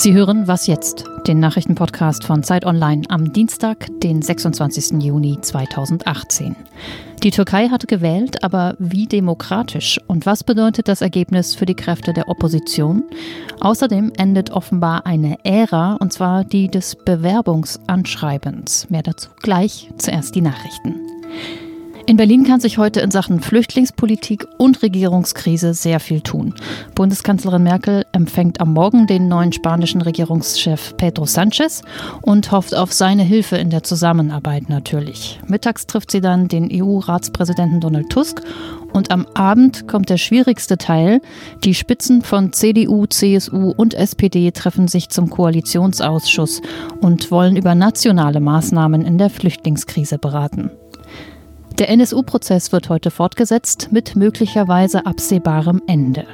Sie hören Was jetzt? Den Nachrichtenpodcast von Zeit Online am Dienstag, den 26. Juni 2018. Die Türkei hat gewählt, aber wie demokratisch? Und was bedeutet das Ergebnis für die Kräfte der Opposition? Außerdem endet offenbar eine Ära, und zwar die des Bewerbungsanschreibens. Mehr dazu gleich, zuerst die Nachrichten. In Berlin kann sich heute in Sachen Flüchtlingspolitik und Regierungskrise sehr viel tun. Bundeskanzlerin Merkel empfängt am Morgen den neuen spanischen Regierungschef Pedro Sanchez und hofft auf seine Hilfe in der Zusammenarbeit natürlich. Mittags trifft sie dann den EU-Ratspräsidenten Donald Tusk und am Abend kommt der schwierigste Teil. Die Spitzen von CDU, CSU und SPD treffen sich zum Koalitionsausschuss und wollen über nationale Maßnahmen in der Flüchtlingskrise beraten. Der NSU-Prozess wird heute fortgesetzt mit möglicherweise absehbarem Ende.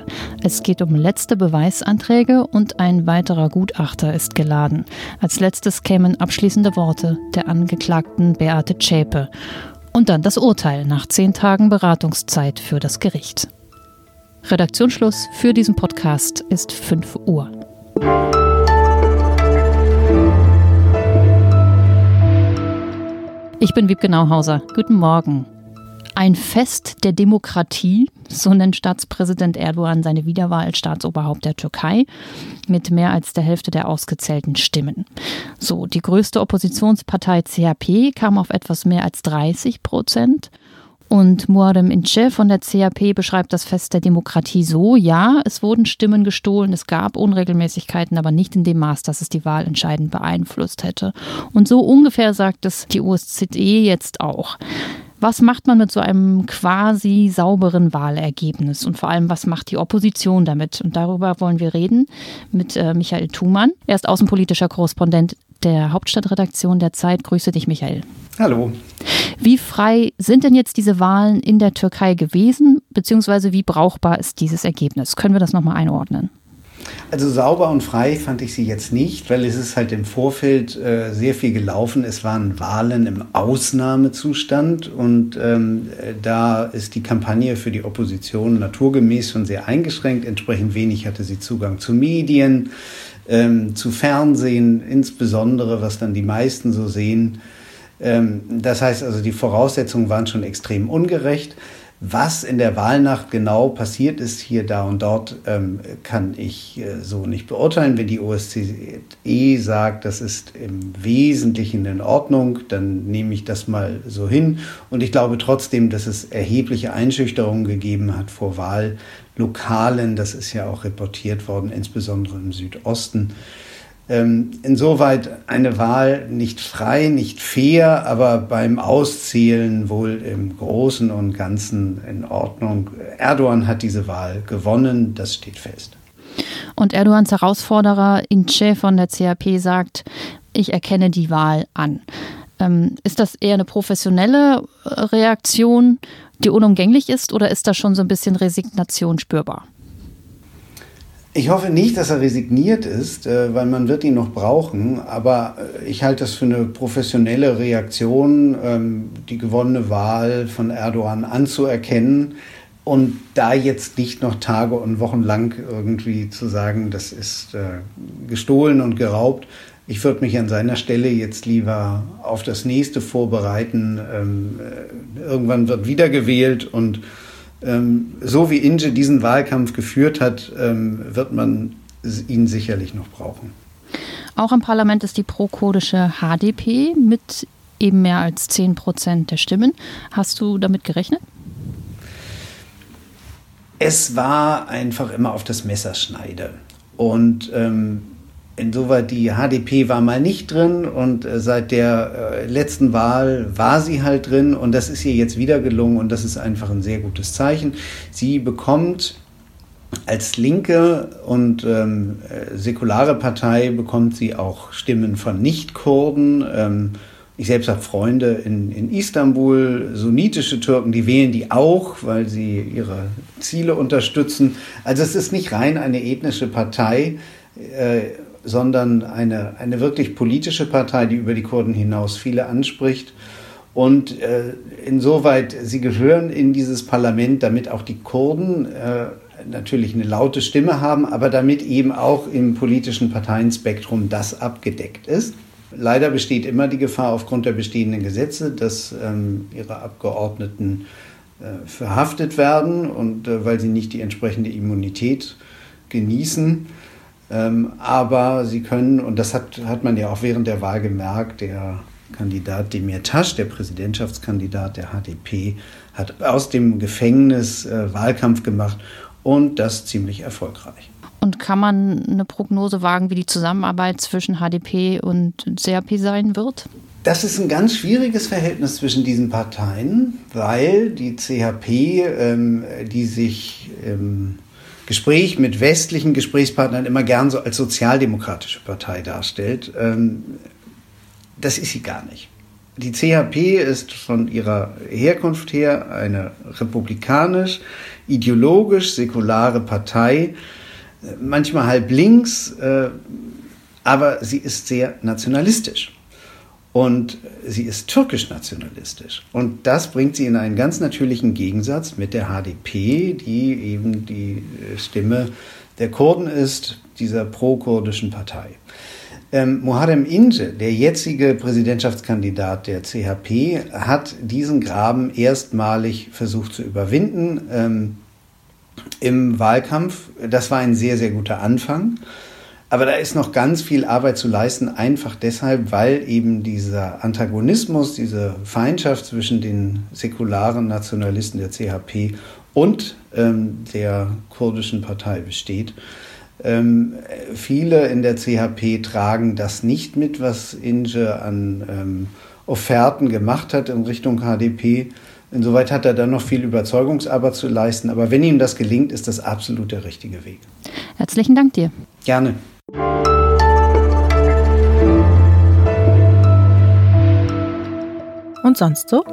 Es geht um letzte Beweisanträge und ein weiterer Gutachter ist geladen. Als letztes kämen abschließende Worte der Angeklagten Beate Zschäpe. Und dann das Urteil nach zehn Tagen Beratungszeit für das Gericht. Redaktionsschluss für diesen Podcast ist 5 Uhr. Ich bin Wiebke Nauhauser. Guten Morgen. Ein Fest der Demokratie, so nennt Staatspräsident Erdogan seine Wiederwahl als Staatsoberhaupt der Türkei mit mehr als der Hälfte der ausgezählten Stimmen. So, die größte Oppositionspartei CHP kam auf etwas mehr als 30 Prozent und Muharrem Ince von der CAP beschreibt das Fest der Demokratie so, ja, es wurden Stimmen gestohlen, es gab Unregelmäßigkeiten, aber nicht in dem Maß, dass es die Wahl entscheidend beeinflusst hätte. Und so ungefähr sagt es die OSZE jetzt auch. Was macht man mit so einem quasi sauberen Wahlergebnis und vor allem, was macht die Opposition damit? Und darüber wollen wir reden mit äh, Michael Thumann. Er ist außenpolitischer Korrespondent der Hauptstadtredaktion der Zeit. Grüße dich, Michael. Hallo. Wie frei sind denn jetzt diese Wahlen in der Türkei gewesen, beziehungsweise wie brauchbar ist dieses Ergebnis? Können wir das nochmal einordnen? Also sauber und frei fand ich sie jetzt nicht, weil es ist halt im Vorfeld äh, sehr viel gelaufen. Es waren Wahlen im Ausnahmezustand und ähm, da ist die Kampagne für die Opposition naturgemäß schon sehr eingeschränkt. Entsprechend wenig hatte sie Zugang zu Medien, ähm, zu Fernsehen, insbesondere, was dann die meisten so sehen. Ähm, das heißt also, die Voraussetzungen waren schon extrem ungerecht. Was in der Wahlnacht genau passiert ist, hier, da und dort, ähm, kann ich äh, so nicht beurteilen. Wenn die OSZE sagt, das ist im Wesentlichen in Ordnung, dann nehme ich das mal so hin. Und ich glaube trotzdem, dass es erhebliche Einschüchterungen gegeben hat vor Wahllokalen. Das ist ja auch reportiert worden, insbesondere im Südosten. Ähm, insoweit eine Wahl nicht frei, nicht fair, aber beim Auszählen wohl im Großen und Ganzen in Ordnung. Erdogan hat diese Wahl gewonnen, das steht fest. Und Erdogans Herausforderer Ince von der CAP sagt, ich erkenne die Wahl an. Ähm, ist das eher eine professionelle Reaktion, die unumgänglich ist, oder ist da schon so ein bisschen Resignation spürbar? Ich hoffe nicht, dass er resigniert ist, äh, weil man wird ihn noch brauchen. Aber äh, ich halte das für eine professionelle Reaktion, ähm, die gewonnene Wahl von Erdogan anzuerkennen und da jetzt nicht noch Tage und Wochen lang irgendwie zu sagen, das ist äh, gestohlen und geraubt. Ich würde mich an seiner Stelle jetzt lieber auf das nächste vorbereiten. Ähm, irgendwann wird wiedergewählt und so wie Inge diesen Wahlkampf geführt hat, ähm, wird man ihn sicherlich noch brauchen. Auch im Parlament ist die prokurdische HDP mit eben mehr als 10 Prozent der Stimmen. Hast du damit gerechnet? Es war einfach immer auf das Messerschneide. Und ähm, Insoweit die HDP war mal nicht drin und äh, seit der äh, letzten Wahl war sie halt drin und das ist ihr jetzt wieder gelungen und das ist einfach ein sehr gutes Zeichen. Sie bekommt als linke und ähm, äh, säkulare Partei bekommt sie auch Stimmen von Nicht-Kurden. Ähm, ich selbst habe Freunde in, in Istanbul, sunnitische Türken, die wählen die auch, weil sie ihre Ziele unterstützen. Also es ist nicht rein eine ethnische Partei. Äh, sondern eine, eine wirklich politische Partei, die über die Kurden hinaus viele anspricht. Und äh, insoweit, sie gehören in dieses Parlament, damit auch die Kurden äh, natürlich eine laute Stimme haben, aber damit eben auch im politischen Parteienspektrum das abgedeckt ist. Leider besteht immer die Gefahr aufgrund der bestehenden Gesetze, dass ähm, ihre Abgeordneten äh, verhaftet werden und äh, weil sie nicht die entsprechende Immunität genießen. Ähm, aber sie können, und das hat, hat man ja auch während der Wahl gemerkt, der Kandidat Demirtas, der Präsidentschaftskandidat der HDP, hat aus dem Gefängnis äh, Wahlkampf gemacht und das ziemlich erfolgreich. Und kann man eine Prognose wagen, wie die Zusammenarbeit zwischen HDP und CRP sein wird? Das ist ein ganz schwieriges Verhältnis zwischen diesen Parteien, weil die CHP, ähm, die sich im Gespräch mit westlichen Gesprächspartnern immer gern so als sozialdemokratische Partei darstellt, ähm, das ist sie gar nicht. Die CHP ist von ihrer Herkunft her eine republikanisch, ideologisch säkulare Partei, manchmal halb links, äh, aber sie ist sehr nationalistisch. Und sie ist türkisch nationalistisch. Und das bringt sie in einen ganz natürlichen Gegensatz mit der HDP, die eben die Stimme der Kurden ist, dieser pro-kurdischen Partei. Ähm, Muharrem Ince, der jetzige Präsidentschaftskandidat der CHP, hat diesen Graben erstmalig versucht zu überwinden. Ähm, im Wahlkampf. Das war ein sehr, sehr guter Anfang. Aber da ist noch ganz viel Arbeit zu leisten, einfach deshalb, weil eben dieser Antagonismus, diese Feindschaft zwischen den säkularen Nationalisten der CHP und ähm, der kurdischen Partei besteht. Ähm, viele in der CHP tragen das nicht mit, was Inge an ähm, Offerten gemacht hat in Richtung HDP. Insoweit hat er dann noch viel Überzeugungsarbeit zu leisten. Aber wenn ihm das gelingt, ist das absolut der richtige Weg. Herzlichen Dank dir. Gerne. Und sonst so?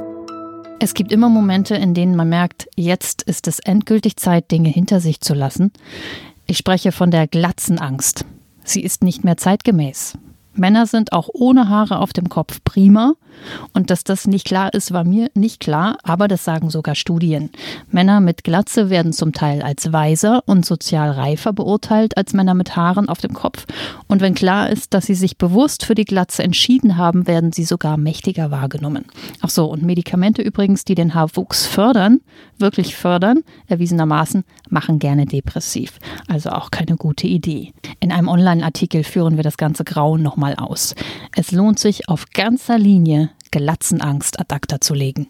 Es gibt immer Momente, in denen man merkt, jetzt ist es endgültig Zeit, Dinge hinter sich zu lassen. Ich spreche von der Glatzenangst. Sie ist nicht mehr zeitgemäß. Männer sind auch ohne Haare auf dem Kopf prima. Und dass das nicht klar ist, war mir nicht klar, aber das sagen sogar Studien. Männer mit Glatze werden zum Teil als weiser und sozial reifer beurteilt als Männer mit Haaren auf dem Kopf. Und wenn klar ist, dass sie sich bewusst für die Glatze entschieden haben, werden sie sogar mächtiger wahrgenommen. Ach so, und Medikamente übrigens, die den Haarwuchs fördern, wirklich fördern, erwiesenermaßen, machen gerne depressiv. Also auch keine gute Idee. In einem Online-Artikel führen wir das ganze Grauen nochmal aus. Es lohnt sich auf ganzer Linie Glatzenangst ad acta zu legen.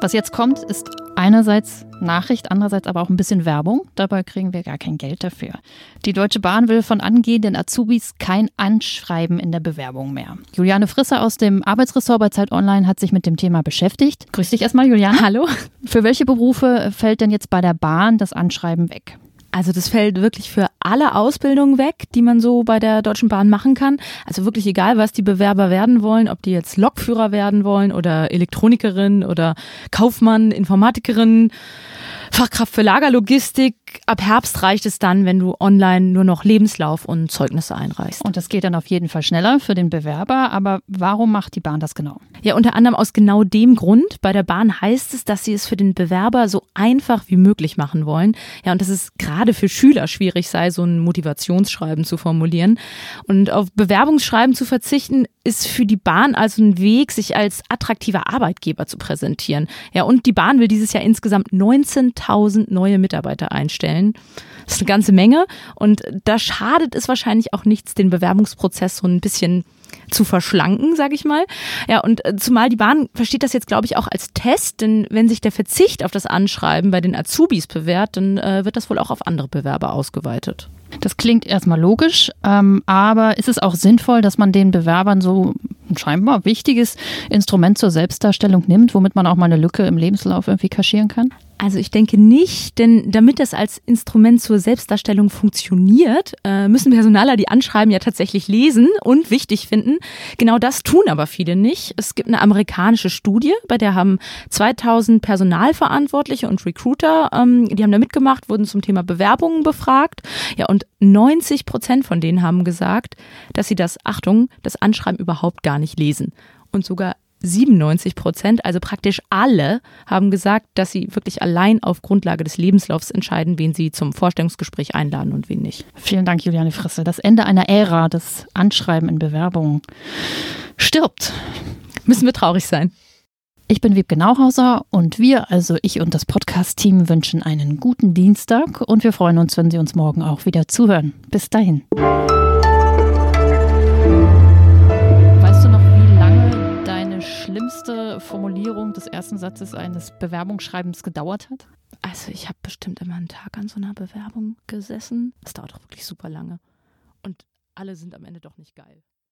Was jetzt kommt, ist einerseits Nachricht, andererseits aber auch ein bisschen Werbung. Dabei kriegen wir gar kein Geld dafür. Die Deutsche Bahn will von angehenden Azubis kein Anschreiben in der Bewerbung mehr. Juliane Frisser aus dem Arbeitsressort bei Zeit Online hat sich mit dem Thema beschäftigt. Grüß dich erstmal, Juliane. Hallo. Für welche Berufe fällt denn jetzt bei der Bahn das Anschreiben weg? Also das fällt wirklich für alle Ausbildungen weg, die man so bei der Deutschen Bahn machen kann. Also wirklich egal, was die Bewerber werden wollen, ob die jetzt Lokführer werden wollen oder Elektronikerin oder Kaufmann, Informatikerin, Fachkraft für Lagerlogistik. Ab Herbst reicht es dann, wenn du online nur noch Lebenslauf und Zeugnisse einreichst. Und das geht dann auf jeden Fall schneller für den Bewerber. Aber warum macht die Bahn das genau? Ja, unter anderem aus genau dem Grund. Bei der Bahn heißt es, dass sie es für den Bewerber so einfach wie möglich machen wollen. Ja, und dass es gerade für Schüler schwierig sei, so ein Motivationsschreiben zu formulieren. Und auf Bewerbungsschreiben zu verzichten, ist für die Bahn also ein Weg, sich als attraktiver Arbeitgeber zu präsentieren. Ja, und die Bahn will dieses Jahr insgesamt 19.000 neue Mitarbeiter einstellen. Das ist eine ganze Menge und da schadet es wahrscheinlich auch nichts, den Bewerbungsprozess so ein bisschen zu verschlanken, sage ich mal. Ja, und äh, zumal die Bahn versteht das jetzt, glaube ich, auch als Test, denn wenn sich der Verzicht auf das Anschreiben bei den Azubis bewährt, dann äh, wird das wohl auch auf andere Bewerber ausgeweitet. Das klingt erstmal logisch, ähm, aber ist es auch sinnvoll, dass man den Bewerbern so ein scheinbar wichtiges Instrument zur Selbstdarstellung nimmt, womit man auch mal eine Lücke im Lebenslauf irgendwie kaschieren kann? Also ich denke nicht, denn damit das als Instrument zur Selbstdarstellung funktioniert, äh, müssen Personaler die Anschreiben ja tatsächlich lesen und wichtig finden. Genau das tun aber viele nicht. Es gibt eine amerikanische Studie, bei der haben 2000 Personalverantwortliche und Recruiter, ähm, die haben da mitgemacht, wurden zum Thema Bewerbungen befragt. Ja, und 90 Prozent von denen haben gesagt, dass sie das, Achtung, das Anschreiben überhaupt gar nicht lesen. Und sogar 97 Prozent, also praktisch alle, haben gesagt, dass sie wirklich allein auf Grundlage des Lebenslaufs entscheiden, wen sie zum Vorstellungsgespräch einladen und wen nicht. Vielen Dank, Juliane Frisse. Das Ende einer Ära, das Anschreiben in Bewerbungen stirbt. Müssen wir traurig sein. Ich bin Wiebke Nauhauser und wir, also ich und das Podcast-Team, wünschen einen guten Dienstag und wir freuen uns, wenn Sie uns morgen auch wieder zuhören. Bis dahin. Schlimmste Formulierung des ersten Satzes eines Bewerbungsschreibens gedauert hat? Also ich habe bestimmt immer einen Tag an so einer Bewerbung gesessen. Das dauert doch wirklich super lange. Und alle sind am Ende doch nicht geil.